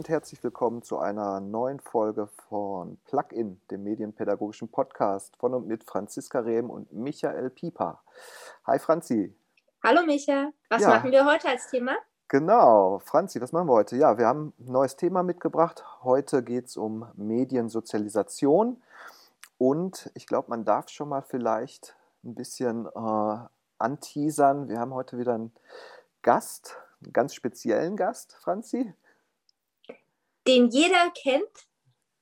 Und herzlich willkommen zu einer neuen Folge von Plugin, dem medienpädagogischen Podcast von und mit Franziska Rehm und Michael Pieper. Hi Franzi. Hallo Micha, was ja. machen wir heute als Thema? Genau, Franzi, was machen wir heute? Ja, wir haben ein neues Thema mitgebracht. Heute geht es um Mediensozialisation und ich glaube, man darf schon mal vielleicht ein bisschen äh, anteasern. Wir haben heute wieder einen Gast, einen ganz speziellen Gast, Franzi den jeder kennt.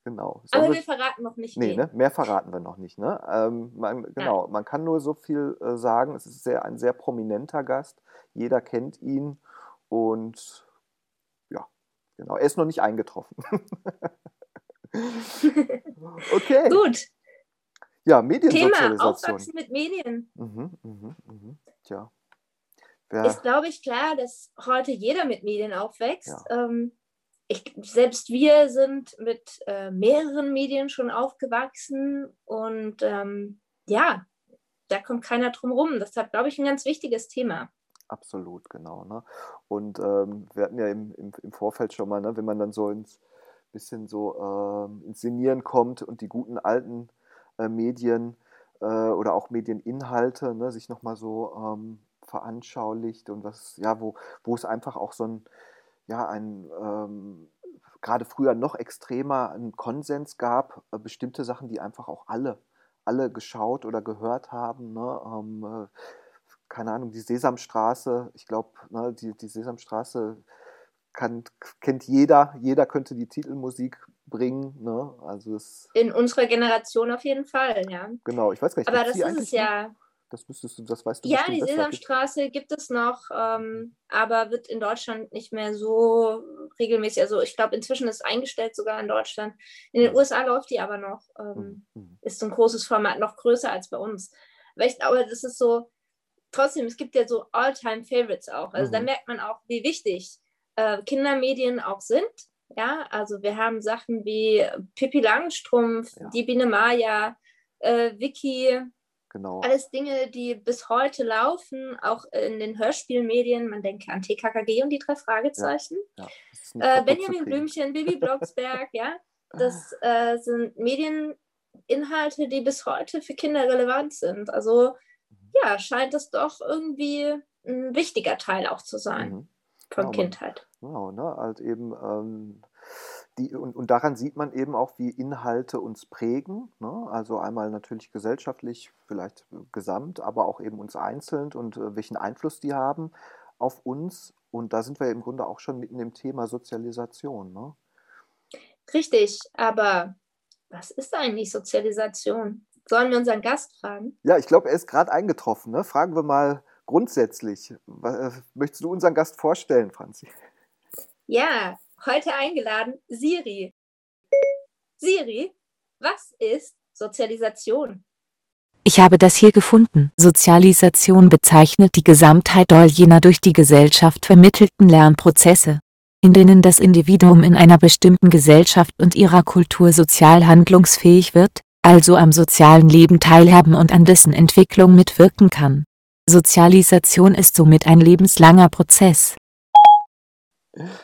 Genau. Sollen aber wir, verraten noch nicht. Nee, ne? mehr verraten wir noch nicht. Ne? Ähm, man, genau, ja. man kann nur so viel äh, sagen. Es ist sehr, ein sehr prominenter Gast. Jeder kennt ihn und ja, genau. Er ist noch nicht eingetroffen. okay. Gut. Ja, Mediensozialisation. Thema Aufwachsen mit Medien. Mhm, mhm, mhm. Tja. Wer... Ist, glaube ich, klar, dass heute jeder mit Medien aufwächst. Ja. Ähm, ich, selbst wir sind mit äh, mehreren Medien schon aufgewachsen und ähm, ja, da kommt keiner drum rum. Deshalb glaube ich ein ganz wichtiges Thema. Absolut, genau. Ne? Und ähm, wir hatten ja im, im, im, Vorfeld schon mal, ne, wenn man dann so ins bisschen so ähm, ins Sinieren kommt und die guten alten äh, Medien äh, oder auch Medieninhalte ne, sich nochmal so ähm, veranschaulicht und was, ja, wo, wo es einfach auch so ein ja, ein ähm, gerade früher noch extremer einen Konsens gab, äh, bestimmte Sachen, die einfach auch alle, alle geschaut oder gehört haben. Ne? Ähm, äh, keine Ahnung, die Sesamstraße, ich glaube, ne, die, die Sesamstraße kann, kennt jeder, jeder könnte die Titelmusik bringen. Ne? Also es, In unserer Generation auf jeden Fall, ja. Genau, ich weiß gar nicht. Aber das ist es ja. Das müsstest du, das weißt du Ja, die Sesamstraße gibt es noch, ähm, aber wird in Deutschland nicht mehr so regelmäßig. Also ich glaube, inzwischen ist eingestellt sogar in Deutschland. In den USA läuft die aber noch. Ähm, mhm. Ist so ein großes Format, noch größer als bei uns. Aber ich glaube, das ist so, trotzdem, es gibt ja so All-Time-Favorites auch. Also mhm. da merkt man auch, wie wichtig äh, Kindermedien auch sind. Ja, also wir haben Sachen wie Pippi Langstrumpf, ja. die Biene Maya, äh, Vicky, Genau. Alles Dinge, die bis heute laufen, auch in den Hörspielmedien. Man denke an TKKG und die drei Fragezeichen. Ja, ja. Äh, Benjamin Blümchen, Bibi Blocksberg, ja. Das äh, sind Medieninhalte, die bis heute für Kinder relevant sind. Also mhm. ja, scheint es doch irgendwie ein wichtiger Teil auch zu sein mhm. von genau, Kindheit. Genau, ne? Halt eben ähm, die, und, und, daran sieht man eben auch, wie Inhalte uns prägen. Ne? Also einmal natürlich gesellschaftlich, vielleicht gesamt, aber auch eben uns einzeln und äh, welchen Einfluss die haben auf uns. Und da sind wir im Grunde auch schon mitten im Thema Sozialisation. Ne? Richtig, aber was ist eigentlich Sozialisation? Sollen wir unseren Gast fragen? Ja, ich glaube, er ist gerade eingetroffen. Ne? Fragen wir mal grundsätzlich. Äh, möchtest du unseren Gast vorstellen, Franzi? Ja, Heute eingeladen Siri. Siri, was ist Sozialisation? Ich habe das hier gefunden. Sozialisation bezeichnet die Gesamtheit all jener durch die Gesellschaft vermittelten Lernprozesse, in denen das Individuum in einer bestimmten Gesellschaft und ihrer Kultur sozial handlungsfähig wird, also am sozialen Leben teilhaben und an dessen Entwicklung mitwirken kann. Sozialisation ist somit ein lebenslanger Prozess,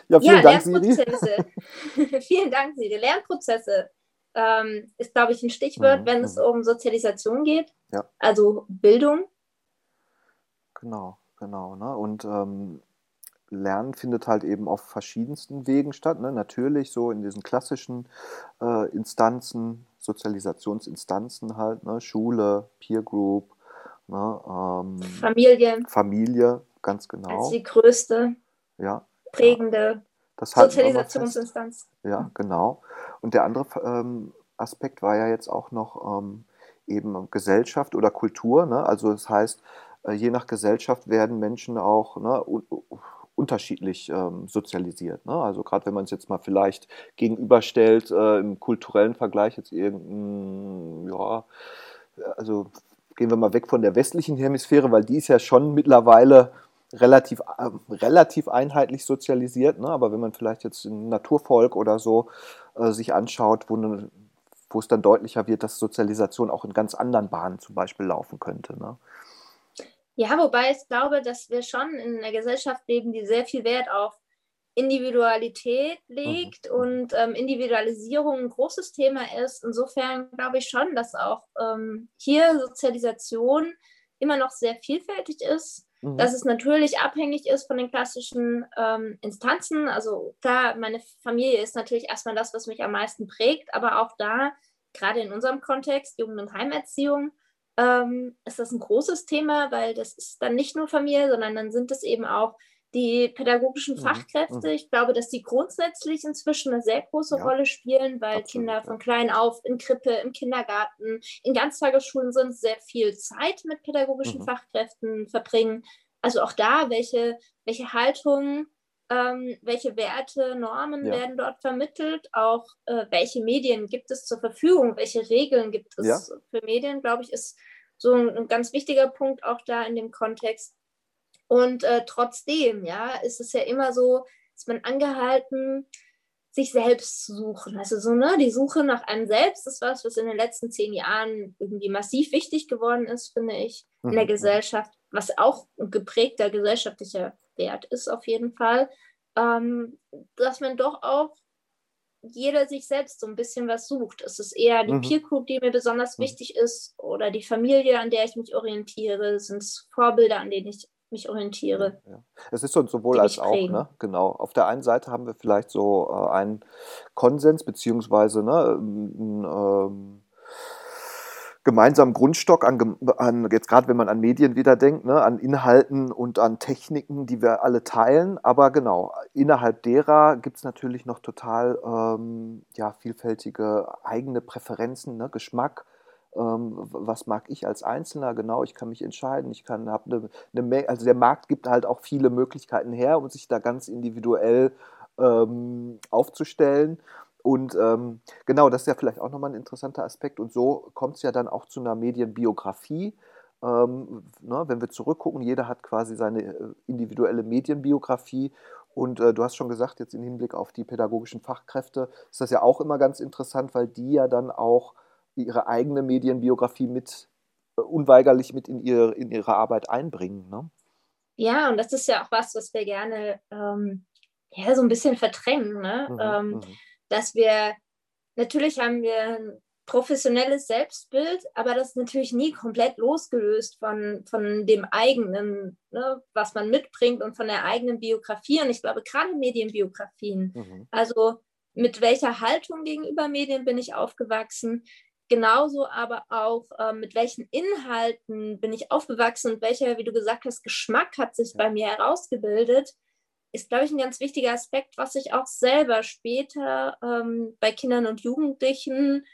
ja, vielen ja, Dank, Siri. vielen Dank, Siri. Lernprozesse ähm, ist, glaube ich, ein Stichwort, mhm. wenn es um Sozialisation geht. Ja. Also Bildung. Genau, genau. Ne? Und ähm, Lernen findet halt eben auf verschiedensten Wegen statt. Ne? Natürlich so in diesen klassischen äh, Instanzen, Sozialisationsinstanzen halt, ne? Schule, Peer Group, ne? ähm, Familie. Familie, ganz genau. Als die größte. Ja, prägende Sozialisationsinstanz. Ja, genau. Und der andere ähm, Aspekt war ja jetzt auch noch ähm, eben Gesellschaft oder Kultur. Ne? Also das heißt, äh, je nach Gesellschaft werden Menschen auch ne, unterschiedlich ähm, sozialisiert. Ne? Also gerade wenn man es jetzt mal vielleicht gegenüberstellt, äh, im kulturellen Vergleich jetzt irgendein, ja, also gehen wir mal weg von der westlichen Hemisphäre, weil die ist ja schon mittlerweile relativ, äh, relativ einheitlich sozialisiert. Ne? Aber wenn man vielleicht jetzt ein Naturvolk oder so äh, sich anschaut, wo, ne, wo es dann deutlicher wird, dass Sozialisation auch in ganz anderen Bahnen zum Beispiel laufen könnte. Ne? Ja, wobei ich glaube, dass wir schon in einer Gesellschaft leben, die sehr viel Wert auf Individualität legt mhm. und ähm, Individualisierung ein großes Thema ist. Insofern glaube ich schon, dass auch ähm, hier Sozialisation immer noch sehr vielfältig ist, mhm. dass es natürlich abhängig ist von den klassischen ähm, Instanzen. Also klar, meine Familie ist natürlich erstmal das, was mich am meisten prägt, aber auch da, gerade in unserem Kontext, Jugend- und Heimerziehung, ähm, ist das ein großes Thema, weil das ist dann nicht nur Familie, sondern dann sind es eben auch die pädagogischen mhm, Fachkräfte, mhm. ich glaube, dass die grundsätzlich inzwischen eine sehr große ja, Rolle spielen, weil absolut, Kinder von klein auf in Krippe, im Kindergarten, in Ganztagesschulen sind, sehr viel Zeit mit pädagogischen mhm. Fachkräften verbringen. Also auch da, welche, welche Haltung, ähm, welche Werte, Normen ja. werden dort vermittelt, auch äh, welche Medien gibt es zur Verfügung, welche Regeln gibt es ja. für Medien, glaube ich, ist so ein, ein ganz wichtiger Punkt auch da in dem Kontext und äh, trotzdem, ja, ist es ja immer so, ist man angehalten, sich selbst zu suchen. Also so, ne, die Suche nach einem selbst ist was, was in den letzten zehn Jahren irgendwie massiv wichtig geworden ist, finde ich, in der mhm. Gesellschaft, was auch ein geprägter gesellschaftlicher Wert ist auf jeden Fall, ähm, dass man doch auch jeder sich selbst so ein bisschen was sucht. Es ist eher die mhm. Peer Group, die mir besonders mhm. wichtig ist, oder die Familie, an der ich mich orientiere, sind es Vorbilder, an denen ich mich orientiere. Ja, Es ist so sowohl als auch, ne? genau. Auf der einen Seite haben wir vielleicht so äh, einen Konsens, beziehungsweise ne, einen ähm, gemeinsamen Grundstock an, an jetzt gerade wenn man an Medien wieder denkt, ne, an Inhalten und an Techniken, die wir alle teilen. Aber genau, innerhalb derer gibt es natürlich noch total ähm, ja, vielfältige eigene Präferenzen, ne, Geschmack ähm, was mag ich als Einzelner genau, ich kann mich entscheiden, ich kann, habe eine, eine also der Markt gibt halt auch viele Möglichkeiten her, um sich da ganz individuell ähm, aufzustellen. Und ähm, genau, das ist ja vielleicht auch nochmal ein interessanter Aspekt. Und so kommt es ja dann auch zu einer Medienbiografie. Ähm, ne, wenn wir zurückgucken, jeder hat quasi seine äh, individuelle Medienbiografie. Und äh, du hast schon gesagt, jetzt im Hinblick auf die pädagogischen Fachkräfte ist das ja auch immer ganz interessant, weil die ja dann auch ihre eigene Medienbiografie mit äh, unweigerlich mit in, ihr, in ihre Arbeit einbringen. Ne? Ja, und das ist ja auch was, was wir gerne ähm, ja, so ein bisschen verdrängen. Ne? Mhm, ähm, mhm. dass wir, natürlich haben wir ein professionelles Selbstbild, aber das ist natürlich nie komplett losgelöst von, von dem eigenen, ne, was man mitbringt und von der eigenen Biografie. Und ich glaube, gerade Medienbiografien, mhm. also mit welcher Haltung gegenüber Medien bin ich aufgewachsen, genauso aber auch, äh, mit welchen Inhalten bin ich aufgewachsen und welcher, wie du gesagt hast, Geschmack hat sich bei mir herausgebildet, ist, glaube ich, ein ganz wichtiger Aspekt, was ich auch selber später ähm, bei Kindern und Jugendlichen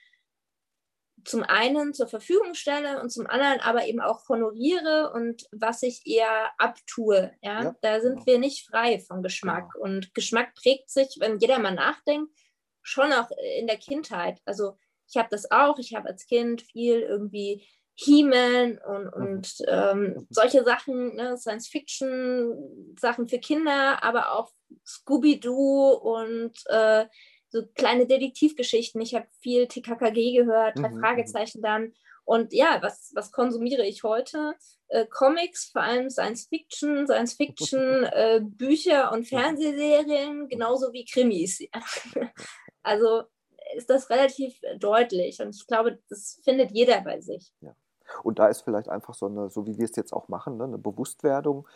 zum einen zur Verfügung stelle und zum anderen aber eben auch honoriere und was ich eher abtue. Ja? ja da sind genau. wir nicht frei von Geschmack. Genau. Und Geschmack prägt sich, wenn jeder mal nachdenkt, schon auch in der Kindheit. Also ich habe das auch. Ich habe als Kind viel irgendwie He-Man und, mhm. und ähm, solche Sachen, ne, Science-Fiction-Sachen für Kinder, aber auch Scooby-Doo und äh, so kleine Detektivgeschichten. Ich habe viel TKKG gehört, drei mhm, mhm. Fragezeichen dann. Und ja, was, was konsumiere ich heute? Äh, Comics, vor allem Science-Fiction, Science-Fiction, äh, Bücher und Fernsehserien, genauso wie Krimis. also ist das relativ deutlich. Und ich glaube, das findet jeder bei sich. Ja. Und da ist vielleicht einfach so eine, so wie wir es jetzt auch machen, ne, eine Bewusstwerdung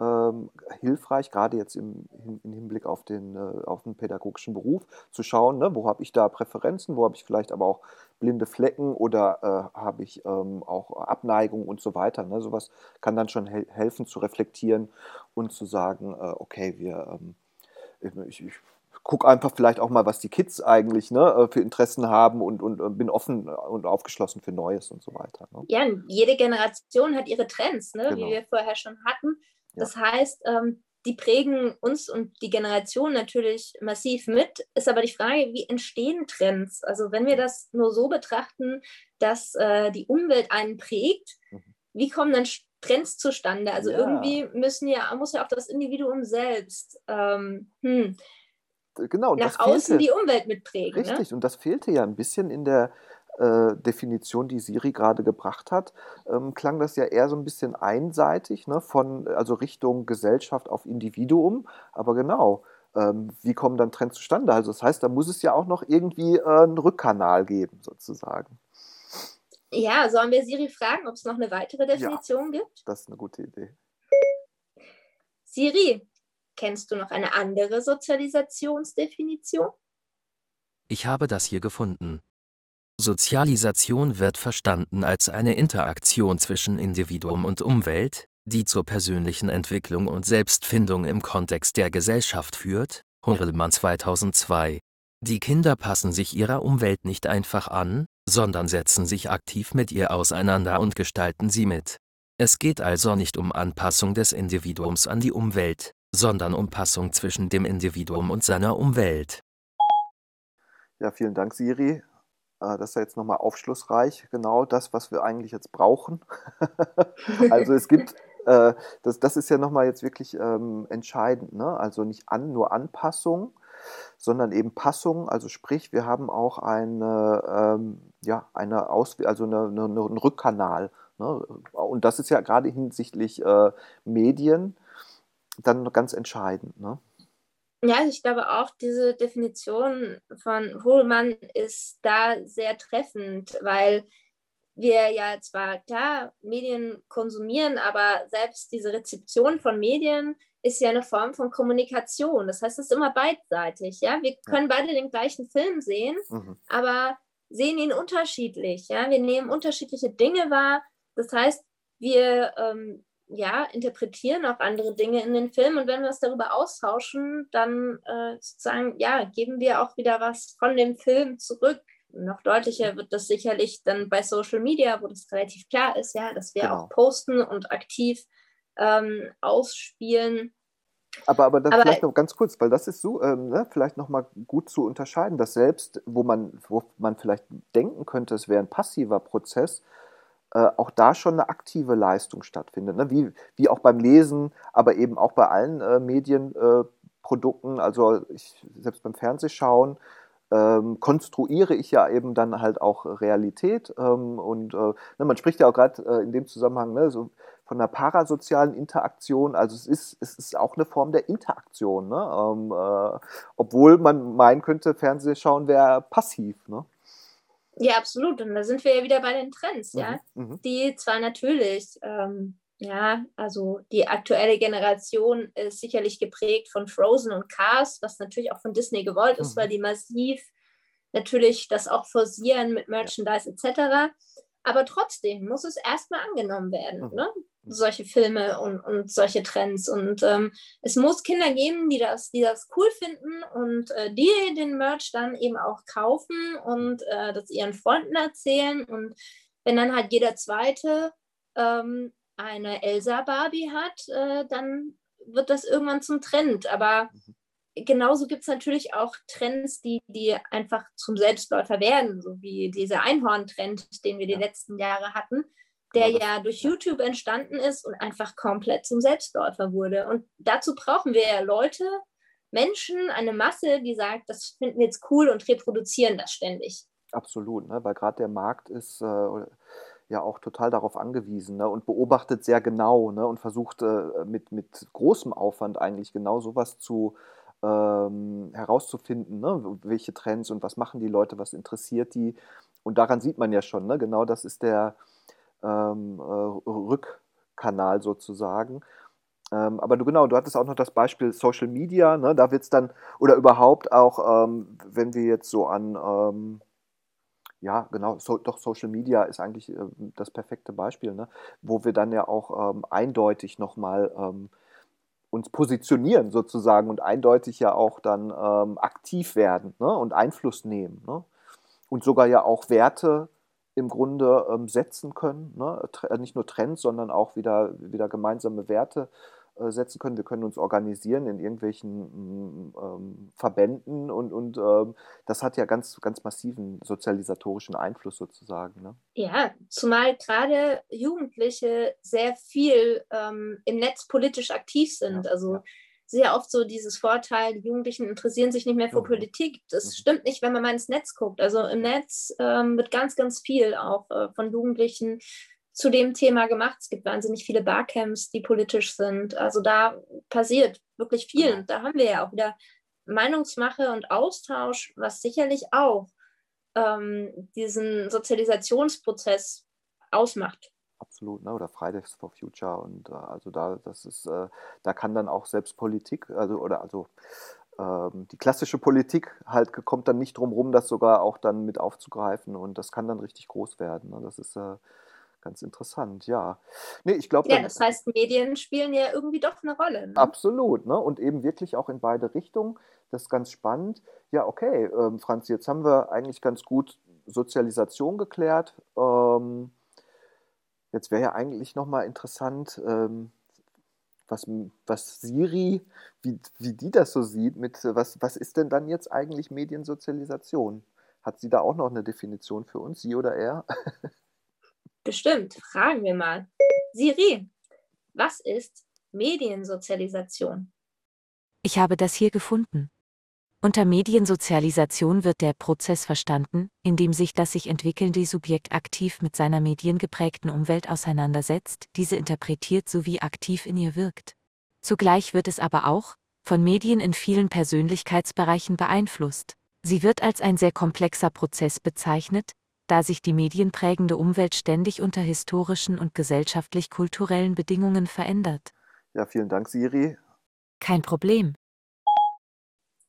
ähm, hilfreich, gerade jetzt im, im, Hinblick auf den, äh, auf den pädagogischen Beruf, zu schauen, ne, wo habe ich da Präferenzen, wo habe ich vielleicht aber auch blinde Flecken oder äh, habe ich ähm, auch Abneigung und so weiter. Ne? Sowas kann dann schon he helfen zu reflektieren und zu sagen, äh, okay, wir, ähm, ich, ich guck einfach vielleicht auch mal, was die Kids eigentlich ne, äh, für Interessen haben und, und, und, bin offen und aufgeschlossen für Neues und so weiter. Ne? Ja, jede Generation hat ihre Trends, ne, genau. wie wir vorher schon hatten. Das ja. heißt, ähm, die prägen uns und die Generation natürlich massiv mit. Ist aber die Frage, wie entstehen Trends? Also wenn wir das nur so betrachten, dass äh, die Umwelt einen prägt, mhm. wie kommen dann Trends zustande? Also ja. irgendwie müssen ja, muss ja auch das Individuum selbst ähm, hm, genau, nach außen fehlte, die Umwelt mitprägen. Ne? Richtig, ne? und das fehlte ja ein bisschen in der äh, Definition, die Siri gerade gebracht hat, ähm, klang das ja eher so ein bisschen einseitig, ne, von, also Richtung Gesellschaft auf Individuum. Aber genau, ähm, wie kommen dann Trends zustande? Also das heißt, da muss es ja auch noch irgendwie äh, einen Rückkanal geben, sozusagen. Ja, sollen wir Siri fragen, ob es noch eine weitere Definition ja, gibt? Das ist eine gute Idee. Siri, kennst du noch eine andere Sozialisationsdefinition? Ich habe das hier gefunden. Sozialisation wird verstanden als eine Interaktion zwischen Individuum und Umwelt, die zur persönlichen Entwicklung und Selbstfindung im Kontext der Gesellschaft führt. Horelmann 2002. Die Kinder passen sich ihrer Umwelt nicht einfach an, sondern setzen sich aktiv mit ihr auseinander und gestalten sie mit. Es geht also nicht um Anpassung des Individuums an die Umwelt, sondern um Passung zwischen dem Individuum und seiner Umwelt. Ja, vielen Dank, Siri. Äh, das ist ja jetzt nochmal aufschlussreich, genau das, was wir eigentlich jetzt brauchen. also es gibt, äh, das, das ist ja nochmal jetzt wirklich ähm, entscheidend, ne? also nicht an, nur Anpassung, sondern eben Passung. Also sprich, wir haben auch eine, ähm, ja, eine Aus also eine, eine, einen Rückkanal. Ne? Und das ist ja gerade hinsichtlich äh, Medien dann ganz entscheidend. Ne? Ja, ich glaube auch, diese Definition von Hohlmann ist da sehr treffend, weil wir ja zwar klar Medien konsumieren, aber selbst diese Rezeption von Medien ist ja eine Form von Kommunikation. Das heißt, es ist immer beidseitig. Ja? Wir können beide den gleichen Film sehen, mhm. aber sehen ihn unterschiedlich. Ja? Wir nehmen unterschiedliche Dinge wahr. Das heißt, wir ähm, ja, interpretieren auch andere Dinge in den Film und wenn wir uns darüber austauschen, dann äh, sozusagen, ja, geben wir auch wieder was von dem Film zurück. Noch deutlicher wird das sicherlich dann bei Social Media, wo das relativ klar ist, ja, dass wir genau. auch posten und aktiv ähm, ausspielen. Aber, aber dann aber, vielleicht noch ganz kurz, weil das ist so, ähm, ne, vielleicht nochmal gut zu unterscheiden, dass selbst, wo man, wo man vielleicht denken könnte, es wäre ein passiver Prozess, äh, auch da schon eine aktive Leistung stattfindet. Ne? Wie, wie auch beim Lesen, aber eben auch bei allen äh, Medienprodukten, äh, also ich, selbst beim Fernsehschauen, ähm, konstruiere ich ja eben dann halt auch Realität. Ähm, und äh, ne, man spricht ja auch gerade äh, in dem Zusammenhang ne, so von einer parasozialen Interaktion. Also es ist, es ist auch eine Form der Interaktion, ne? ähm, äh, obwohl man meinen könnte, Fernsehschauen wäre passiv. Ne? Ja, absolut. Und da sind wir ja wieder bei den Trends, mhm. ja. Mhm. Die zwar natürlich, ähm, ja, also die aktuelle Generation ist sicherlich geprägt von Frozen und Cars, was natürlich auch von Disney gewollt ist, mhm. weil die massiv natürlich das auch forcieren mit Merchandise etc. Aber trotzdem muss es erstmal angenommen werden. Mhm. Ne? solche Filme und, und solche Trends. Und ähm, es muss Kinder geben, die das, die das cool finden und äh, die den Merch dann eben auch kaufen und äh, das ihren Freunden erzählen. Und wenn dann halt jeder Zweite ähm, eine Elsa Barbie hat, äh, dann wird das irgendwann zum Trend. Aber genauso gibt es natürlich auch Trends, die, die einfach zum Selbstläufer werden, so wie dieser Einhorn-Trend, den wir die letzten Jahre hatten der ja durch YouTube entstanden ist und einfach komplett zum Selbstläufer wurde. Und dazu brauchen wir ja Leute, Menschen, eine Masse, die sagt, das finden wir jetzt cool und reproduzieren das ständig. Absolut, ne? weil gerade der Markt ist äh, ja auch total darauf angewiesen ne? und beobachtet sehr genau ne? und versucht äh, mit, mit großem Aufwand eigentlich genau sowas zu ähm, herauszufinden, ne? welche Trends und was machen die Leute, was interessiert die. Und daran sieht man ja schon, ne? genau das ist der, ähm, äh, Rückkanal sozusagen. Ähm, aber du genau, du hattest auch noch das Beispiel Social Media, ne? da wird es dann, oder überhaupt auch, ähm, wenn wir jetzt so an, ähm, ja, genau, so, doch Social Media ist eigentlich äh, das perfekte Beispiel, ne? wo wir dann ja auch ähm, eindeutig nochmal ähm, uns positionieren sozusagen und eindeutig ja auch dann ähm, aktiv werden ne? und Einfluss nehmen. Ne? Und sogar ja auch Werte im Grunde ähm, setzen können. Ne? Nicht nur Trends, sondern auch wieder, wieder gemeinsame Werte setzen können. Wir können uns organisieren in irgendwelchen mm, ähm, Verbänden und, und ähm, das hat ja ganz, ganz massiven sozialisatorischen Einfluss sozusagen. Ne? Ja, zumal gerade Jugendliche sehr viel ähm, im Netz politisch aktiv sind. Ja, also ja sehr oft so dieses Vorteil, die Jugendlichen interessieren sich nicht mehr für mhm. Politik. Das mhm. stimmt nicht, wenn man mal ins Netz guckt. Also im Netz ähm, wird ganz, ganz viel auch äh, von Jugendlichen zu dem Thema gemacht. Es gibt wahnsinnig viele Barcamps, die politisch sind. Also da passiert wirklich viel. Und da haben wir ja auch wieder Meinungsmache und Austausch, was sicherlich auch ähm, diesen Sozialisationsprozess ausmacht. Absolut, ne? oder Fridays for Future und äh, also da, das ist, äh, da kann dann auch selbst Politik, also oder also ähm, die klassische Politik halt kommt dann nicht drum rum, das sogar auch dann mit aufzugreifen und das kann dann richtig groß werden. Ne? Das ist äh, ganz interessant, ja. Nee, ich glaube. Ja, das heißt, Medien spielen ja irgendwie doch eine Rolle. Ne? Absolut, ne? Und eben wirklich auch in beide Richtungen. Das ist ganz spannend. Ja, okay, ähm, Franz, jetzt haben wir eigentlich ganz gut Sozialisation geklärt. Ähm, jetzt wäre ja eigentlich nochmal interessant, ähm, was, was Siri, wie, wie die das so sieht, mit was, was ist denn dann jetzt eigentlich Mediensozialisation? Hat sie da auch noch eine Definition für uns, sie oder er? Bestimmt, fragen wir mal. Siri, was ist Mediensozialisation? Ich habe das hier gefunden. Unter Mediensozialisation wird der Prozess verstanden, in dem sich das sich entwickelnde Subjekt aktiv mit seiner mediengeprägten Umwelt auseinandersetzt, diese interpretiert sowie aktiv in ihr wirkt. Zugleich wird es aber auch, von Medien in vielen Persönlichkeitsbereichen beeinflusst. Sie wird als ein sehr komplexer Prozess bezeichnet, da sich die medienprägende Umwelt ständig unter historischen und gesellschaftlich-kulturellen Bedingungen verändert. Ja, vielen Dank, Siri. Kein Problem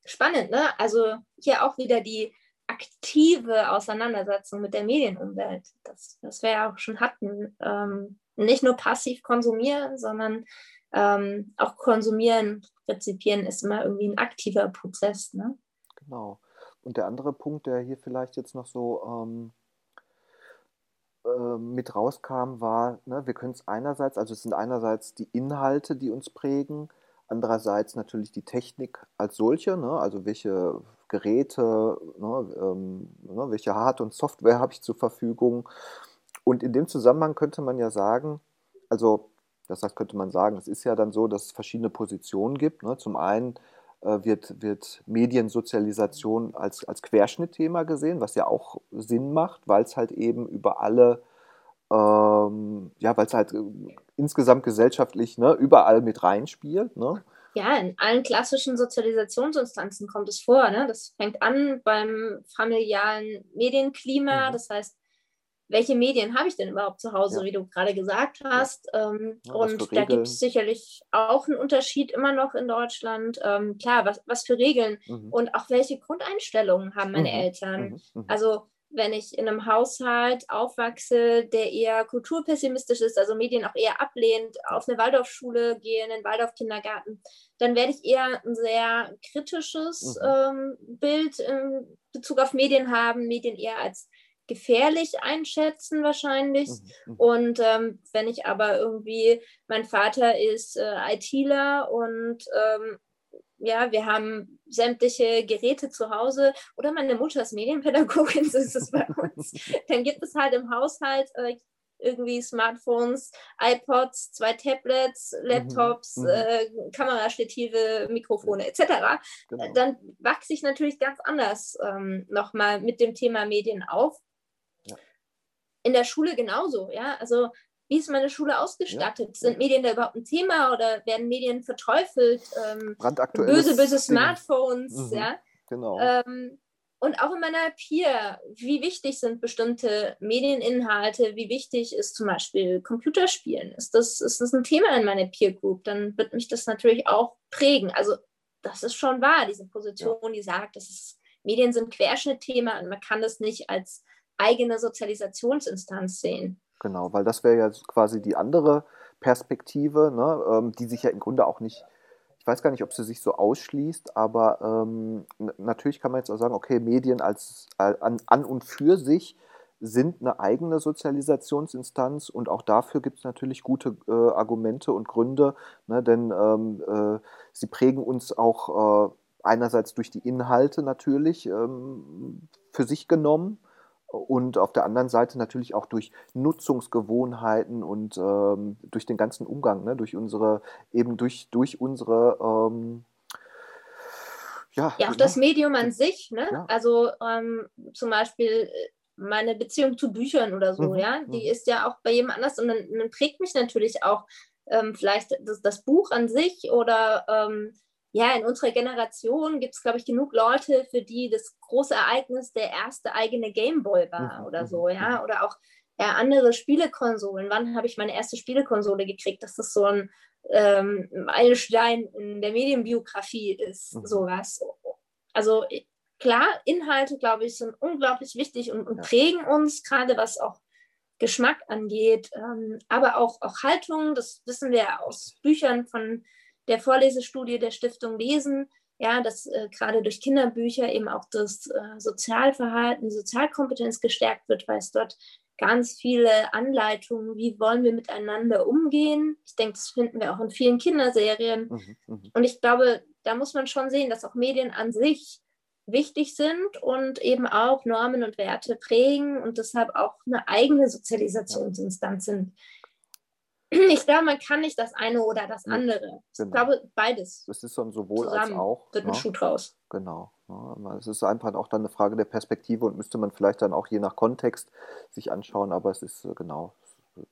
spannend, ne? Also hier auch wieder die aktive Auseinandersetzung mit der Medienumwelt, das, das wir ja auch schon hatten. Ähm, nicht nur passiv konsumieren, sondern ähm, auch konsumieren, rezipieren ist immer irgendwie ein aktiver Prozess. Ne? Genau. Und der andere Punkt, der hier vielleicht jetzt noch so ähm, äh, mit rauskam, war, ne, wir können es einerseits, also es sind einerseits die Inhalte, die uns prägen, Andererseits natürlich die Technik als solche, ne? also welche Geräte, ne? Ähm, ne? welche Hard- und Software habe ich zur Verfügung. Und in dem Zusammenhang könnte man ja sagen, also das heißt, könnte man sagen, es ist ja dann so, dass es verschiedene Positionen gibt. Ne? Zum einen wird, wird Mediensozialisation als, als Querschnittthema gesehen, was ja auch Sinn macht, weil es halt eben über alle ähm, ja, weil es halt äh, insgesamt gesellschaftlich ne, überall mit reinspielt. Ne? Ja, in allen klassischen Sozialisationsinstanzen kommt es vor. Ne? Das fängt an beim familialen Medienklima, mhm. das heißt, welche Medien habe ich denn überhaupt zu Hause, ja. wie du gerade gesagt hast. Ja. Ähm, ja, und da gibt es sicherlich auch einen Unterschied immer noch in Deutschland. Ähm, klar, was, was für Regeln mhm. und auch welche Grundeinstellungen haben meine mhm. Eltern. Mhm. mhm. Also wenn ich in einem Haushalt aufwachse, der eher kulturpessimistisch ist, also Medien auch eher ablehnt, auf eine Waldorfschule gehe, in den Waldorfkindergarten, dann werde ich eher ein sehr kritisches mhm. ähm, Bild in Bezug auf Medien haben, Medien eher als gefährlich einschätzen wahrscheinlich. Mhm. mhm. Und ähm, wenn ich aber irgendwie, mein Vater ist äh, ITler und ähm, ja, wir haben sämtliche Geräte zu Hause oder meine Mutter ist Medienpädagogin, so ist es bei uns. Dann gibt es halt im Haushalt äh, irgendwie Smartphones, iPods, zwei Tablets, mhm, Laptops, mhm. äh, Kamerastative, Mikrofone etc. Genau. Dann wachse ich natürlich ganz anders ähm, nochmal mit dem Thema Medien auf. In der Schule genauso, ja. Also wie ist meine Schule ausgestattet? Ja. Sind Medien da überhaupt ein Thema oder werden Medien verteufelt? Ähm, böse, böse Smartphones, mhm. ja. Genau. Ähm, und auch in meiner Peer, wie wichtig sind bestimmte Medieninhalte, wie wichtig ist zum Beispiel Computerspielen? Ist das, ist das ein Thema in meiner Peer Group? Dann wird mich das natürlich auch prägen. Also das ist schon wahr, diese Position, ja. die sagt, dass Medien sind Querschnittthema und man kann das nicht als eigene Sozialisationsinstanz sehen. Genau, weil das wäre ja quasi die andere Perspektive, ne, ähm, die sich ja im Grunde auch nicht, ich weiß gar nicht, ob sie sich so ausschließt, aber ähm, natürlich kann man jetzt auch sagen, okay, Medien als äh, an, an und für sich sind eine eigene Sozialisationsinstanz und auch dafür gibt es natürlich gute äh, Argumente und Gründe, ne, denn ähm, äh, sie prägen uns auch äh, einerseits durch die Inhalte natürlich ähm, für sich genommen und auf der anderen Seite natürlich auch durch Nutzungsgewohnheiten und ähm, durch den ganzen Umgang, ne, durch unsere, eben durch, durch unsere ähm, ja, ja, auch das Medium an sich, ne? Ja. Also ähm, zum Beispiel äh, meine Beziehung zu Büchern oder so, mhm. ja, die mhm. ist ja auch bei jedem anders und dann, dann prägt mich natürlich auch ähm, vielleicht das, das, Buch an sich oder ähm, ja, in unserer Generation gibt es, glaube ich, genug Leute, für die das große Ereignis der erste eigene Gameboy war mhm. oder so, mhm, ja, mhm. oder auch ja, andere Spielekonsolen. Wann habe ich meine erste Spielekonsole gekriegt? Dass das so ein ähm, Meilenstein in der Medienbiografie ist, mhm. sowas. Also klar, Inhalte, glaube ich, sind unglaublich wichtig und, und ja. prägen uns, gerade was auch Geschmack angeht, ähm, aber auch, auch Haltung, das wissen wir aus Büchern von der Vorlesestudie der Stiftung Lesen, ja, dass äh, gerade durch Kinderbücher eben auch das äh, Sozialverhalten, die Sozialkompetenz gestärkt wird, weil es dort ganz viele Anleitungen, wie wollen wir miteinander umgehen. Ich denke, das finden wir auch in vielen Kinderserien. Mhm, mh. Und ich glaube, da muss man schon sehen, dass auch Medien an sich wichtig sind und eben auch Normen und Werte prägen und deshalb auch eine eigene Sozialisationsinstanz sind. Ich glaube, man kann nicht das eine oder das andere. Ich genau. glaube, beides. Es ist dann sowohl als auch. Wird ein ne? Schuh draus. Genau. Ne? Es ist einfach auch dann eine Frage der Perspektive und müsste man vielleicht dann auch je nach Kontext sich anschauen, aber es ist äh, genau, es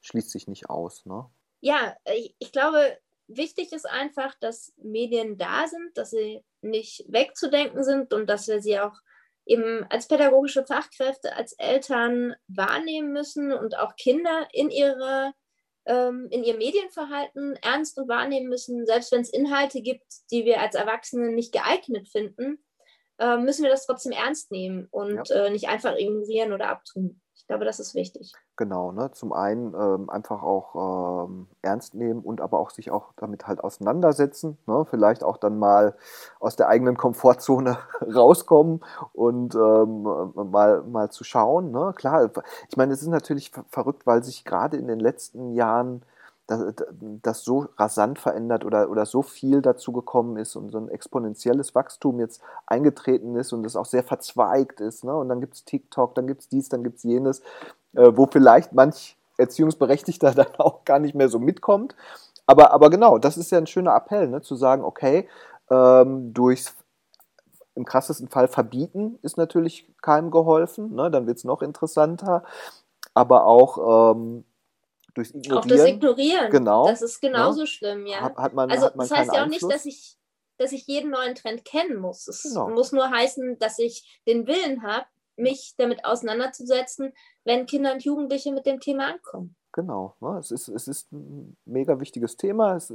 schließt sich nicht aus. Ne? Ja, ich, ich glaube, wichtig ist einfach, dass Medien da sind, dass sie nicht wegzudenken sind und dass wir sie auch eben als pädagogische Fachkräfte, als Eltern wahrnehmen müssen und auch Kinder in ihre ähm, in ihr Medienverhalten ernst und wahrnehmen müssen, selbst wenn es Inhalte gibt, die wir als Erwachsene nicht geeignet finden, äh, müssen wir das trotzdem ernst nehmen und ja. äh, nicht einfach ignorieren oder abtun. Ich glaube, das ist wichtig. Genau, ne? Zum einen ähm, einfach auch ähm, ernst nehmen und aber auch sich auch damit halt auseinandersetzen. Ne? Vielleicht auch dann mal aus der eigenen Komfortzone rauskommen und ähm, mal, mal zu schauen. Ne? Klar, ich meine, es ist natürlich verrückt, weil sich gerade in den letzten Jahren das, das so rasant verändert oder, oder so viel dazu gekommen ist und so ein exponentielles Wachstum jetzt eingetreten ist und das auch sehr verzweigt ist. Ne? Und dann gibt es TikTok, dann gibt es dies, dann gibt es jenes, äh, wo vielleicht manch Erziehungsberechtigter dann auch gar nicht mehr so mitkommt. Aber, aber genau, das ist ja ein schöner Appell, ne? zu sagen, okay, ähm, durchs im krassesten Fall verbieten ist natürlich keinem geholfen, ne? dann wird es noch interessanter. Aber auch ähm, durchs Ignorieren. Auch das Ignorieren. Genau. Das ist genauso ja. schlimm, ja. Hat, hat man, also hat man das heißt ja auch Einfluss? nicht, dass ich, dass ich jeden neuen Trend kennen muss. Es Genau. muss nur heißen, dass ich den Willen habe, mich damit auseinanderzusetzen, wenn Kinder und Jugendliche mit dem Thema ankommen. Genau. Ne? Es, ist, es ist ein mega wichtiges Thema. Es,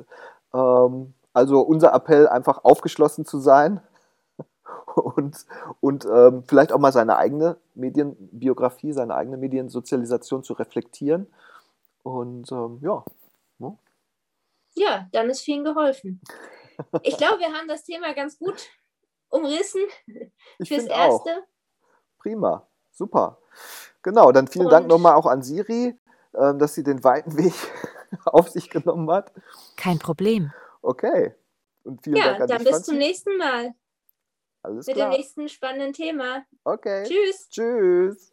ähm, also unser Appell, einfach aufgeschlossen zu sein und, und ähm, vielleicht auch mal seine eigene Medienbiografie, seine eigene Mediensozialisation zu reflektieren. Und ähm, ja. Ne? Ja, dann ist vielen geholfen. Ich glaube, wir haben das Thema ganz gut umrissen Ich fürs finde auch. Erste. Prima. Super. Genau, dann vielen Dank Und- nochmal auch an Siri, ähm, dass sie den weiten Weg auf sich genommen hat. Kein Problem. Okay. Und vielen Ja, Dank an dann dich, bis Franzi. zum nächsten Mal Alles mit klar. dem nächsten spannenden Thema. Okay. Tschüss. Tschüss.